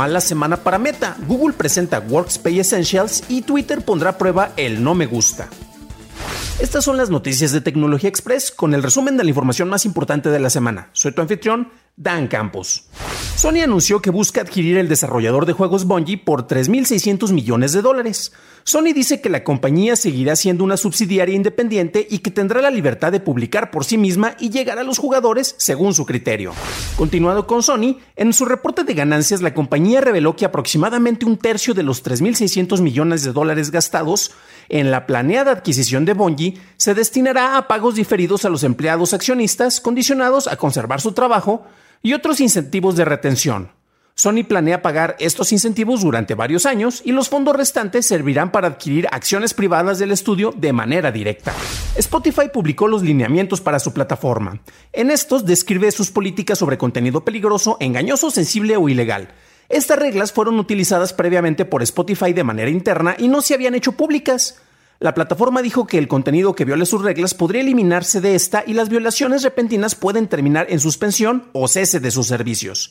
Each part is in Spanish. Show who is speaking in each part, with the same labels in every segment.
Speaker 1: Mala semana para Meta. Google presenta Workspace Essentials y Twitter pondrá a prueba el no me gusta. Estas son las noticias de Tecnología Express con el resumen de la información más importante de la semana. Soy tu anfitrión, Dan Campos. Sony anunció que busca adquirir el desarrollador de juegos Bungie por 3.600 millones de dólares. Sony dice que la compañía seguirá siendo una subsidiaria independiente y que tendrá la libertad de publicar por sí misma y llegar a los jugadores según su criterio. Continuado con Sony, en su reporte de ganancias la compañía reveló que aproximadamente un tercio de los 3.600 millones de dólares gastados en la planeada adquisición de Bungie se destinará a pagos diferidos a los empleados accionistas condicionados a conservar su trabajo y otros incentivos de retención. Sony planea pagar estos incentivos durante varios años y los fondos restantes servirán para adquirir acciones privadas del estudio de manera directa. Spotify publicó los lineamientos para su plataforma. En estos describe sus políticas sobre contenido peligroso, engañoso, sensible o ilegal. Estas reglas fueron utilizadas previamente por Spotify de manera interna y no se habían hecho públicas. La plataforma dijo que el contenido que viole sus reglas podría eliminarse de esta y las violaciones repentinas pueden terminar en suspensión o cese de sus servicios.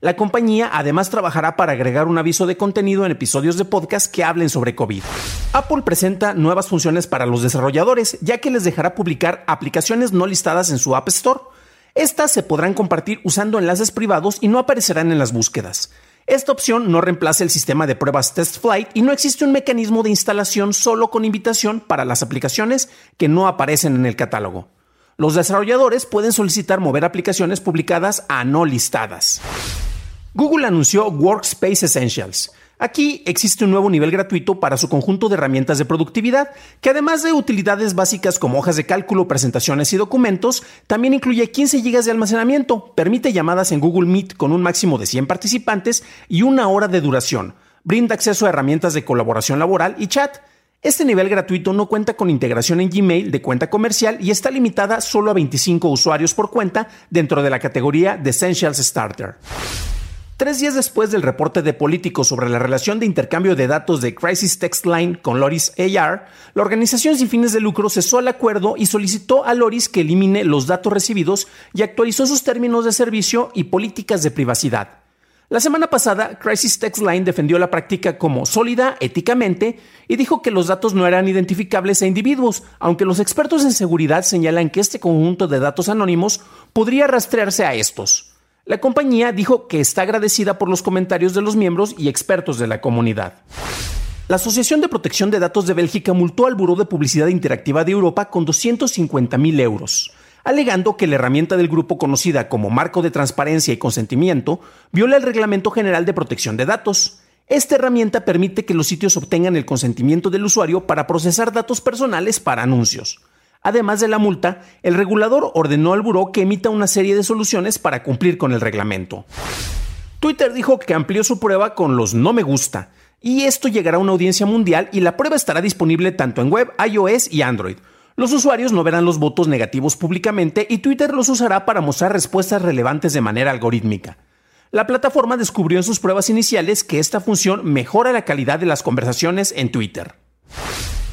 Speaker 1: La compañía además trabajará para agregar un aviso de contenido en episodios de podcast que hablen sobre COVID. Apple presenta nuevas funciones para los desarrolladores, ya que les dejará publicar aplicaciones no listadas en su App Store. Estas se podrán compartir usando enlaces privados y no aparecerán en las búsquedas. Esta opción no reemplaza el sistema de pruebas Test Flight y no existe un mecanismo de instalación solo con invitación para las aplicaciones que no aparecen en el catálogo. Los desarrolladores pueden solicitar mover aplicaciones publicadas a no listadas. Google anunció Workspace Essentials. Aquí existe un nuevo nivel gratuito para su conjunto de herramientas de productividad, que además de utilidades básicas como hojas de cálculo, presentaciones y documentos, también incluye 15 GB de almacenamiento, permite llamadas en Google Meet con un máximo de 100 participantes y una hora de duración, brinda acceso a herramientas de colaboración laboral y chat. Este nivel gratuito no cuenta con integración en Gmail de cuenta comercial y está limitada solo a 25 usuarios por cuenta dentro de la categoría de Essentials Starter. Tres días después del reporte de políticos sobre la relación de intercambio de datos de Crisis Text Line con Loris AR, la organización sin fines de lucro cesó el acuerdo y solicitó a Loris que elimine los datos recibidos y actualizó sus términos de servicio y políticas de privacidad. La semana pasada, Crisis Text Line defendió la práctica como sólida éticamente y dijo que los datos no eran identificables a individuos, aunque los expertos en seguridad señalan que este conjunto de datos anónimos podría rastrearse a estos. La compañía dijo que está agradecida por los comentarios de los miembros y expertos de la comunidad. La Asociación de Protección de Datos de Bélgica multó al Buró de Publicidad Interactiva de Europa con 250.000 euros, alegando que la herramienta del grupo conocida como Marco de Transparencia y Consentimiento viola el Reglamento General de Protección de Datos. Esta herramienta permite que los sitios obtengan el consentimiento del usuario para procesar datos personales para anuncios. Además de la multa, el regulador ordenó al buró que emita una serie de soluciones para cumplir con el reglamento. Twitter dijo que amplió su prueba con los no me gusta, y esto llegará a una audiencia mundial y la prueba estará disponible tanto en web, iOS y Android. Los usuarios no verán los votos negativos públicamente y Twitter los usará para mostrar respuestas relevantes de manera algorítmica. La plataforma descubrió en sus pruebas iniciales que esta función mejora la calidad de las conversaciones en Twitter.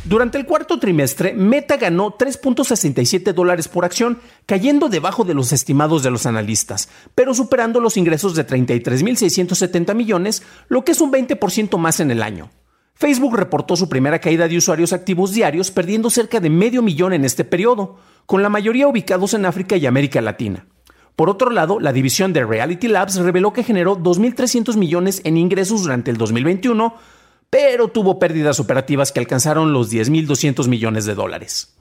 Speaker 1: Durante el cuarto trimestre, Meta ganó 3.67 dólares por acción, cayendo debajo de los estimados de los analistas, pero superando los ingresos de 33.670 millones, lo que es un 20% más en el año. Facebook reportó su primera caída de usuarios activos diarios, perdiendo cerca de medio millón en este periodo, con la mayoría ubicados en África y América Latina. Por otro lado, la división de Reality Labs reveló que generó 2.300 millones en ingresos durante el 2021, pero tuvo pérdidas operativas que alcanzaron los 10.200 millones de dólares.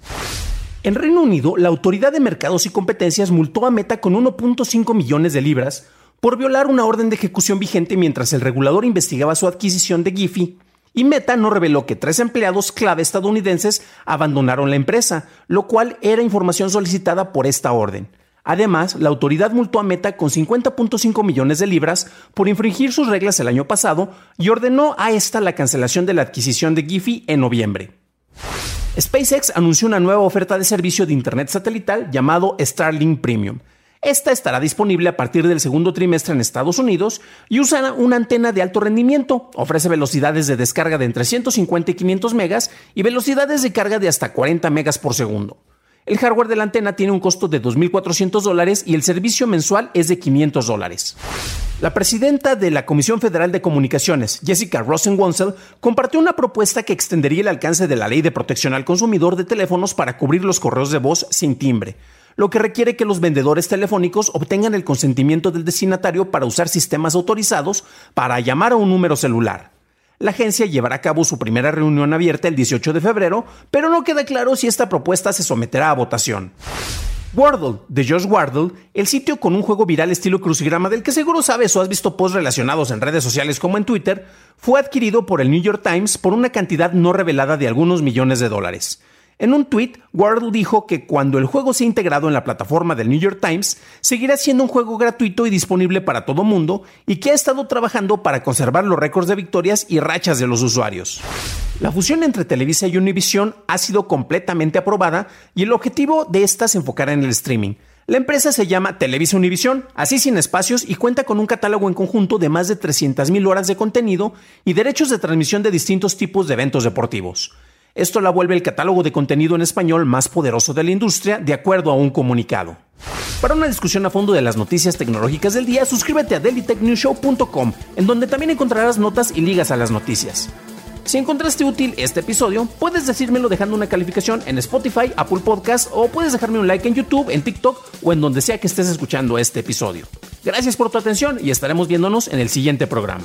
Speaker 1: En Reino Unido, la Autoridad de Mercados y Competencias multó a Meta con 1.5 millones de libras por violar una orden de ejecución vigente mientras el regulador investigaba su adquisición de Giphy. Y Meta no reveló que tres empleados clave estadounidenses abandonaron la empresa, lo cual era información solicitada por esta orden. Además, la autoridad multó a Meta con 50.5 millones de libras por infringir sus reglas el año pasado y ordenó a esta la cancelación de la adquisición de Giphy en noviembre. SpaceX anunció una nueva oferta de servicio de Internet satelital llamado Starlink Premium. Esta estará disponible a partir del segundo trimestre en Estados Unidos y usa una antena de alto rendimiento. Ofrece velocidades de descarga de entre 150 y 500 megas y velocidades de carga de hasta 40 megas por segundo. El hardware de la antena tiene un costo de 2.400 dólares y el servicio mensual es de 500 dólares. La presidenta de la Comisión Federal de Comunicaciones, Jessica Rosenwonsel, compartió una propuesta que extendería el alcance de la Ley de Protección al Consumidor de teléfonos para cubrir los correos de voz sin timbre, lo que requiere que los vendedores telefónicos obtengan el consentimiento del destinatario para usar sistemas autorizados para llamar a un número celular. La agencia llevará a cabo su primera reunión abierta el 18 de febrero, pero no queda claro si esta propuesta se someterá a votación. Wordle, de Josh Wardle, el sitio con un juego viral estilo crucigrama del que seguro sabes o has visto posts relacionados en redes sociales como en Twitter, fue adquirido por el New York Times por una cantidad no revelada de algunos millones de dólares. En un tweet, Wardle dijo que cuando el juego sea integrado en la plataforma del New York Times, seguirá siendo un juego gratuito y disponible para todo mundo y que ha estado trabajando para conservar los récords de victorias y rachas de los usuarios. La fusión entre Televisa y Univision ha sido completamente aprobada y el objetivo de esta se enfocará en el streaming. La empresa se llama Televisa Univision, así sin espacios, y cuenta con un catálogo en conjunto de más de 300.000 horas de contenido y derechos de transmisión de distintos tipos de eventos deportivos. Esto la vuelve el catálogo de contenido en español más poderoso de la industria, de acuerdo a un comunicado. Para una discusión a fondo de las noticias tecnológicas del día, suscríbete a dailytechnewshow.com, en donde también encontrarás notas y ligas a las noticias. Si encontraste útil este episodio, puedes decírmelo dejando una calificación en Spotify, Apple Podcast o puedes dejarme un like en YouTube, en TikTok o en donde sea que estés escuchando este episodio. Gracias por tu atención y estaremos viéndonos en el siguiente programa.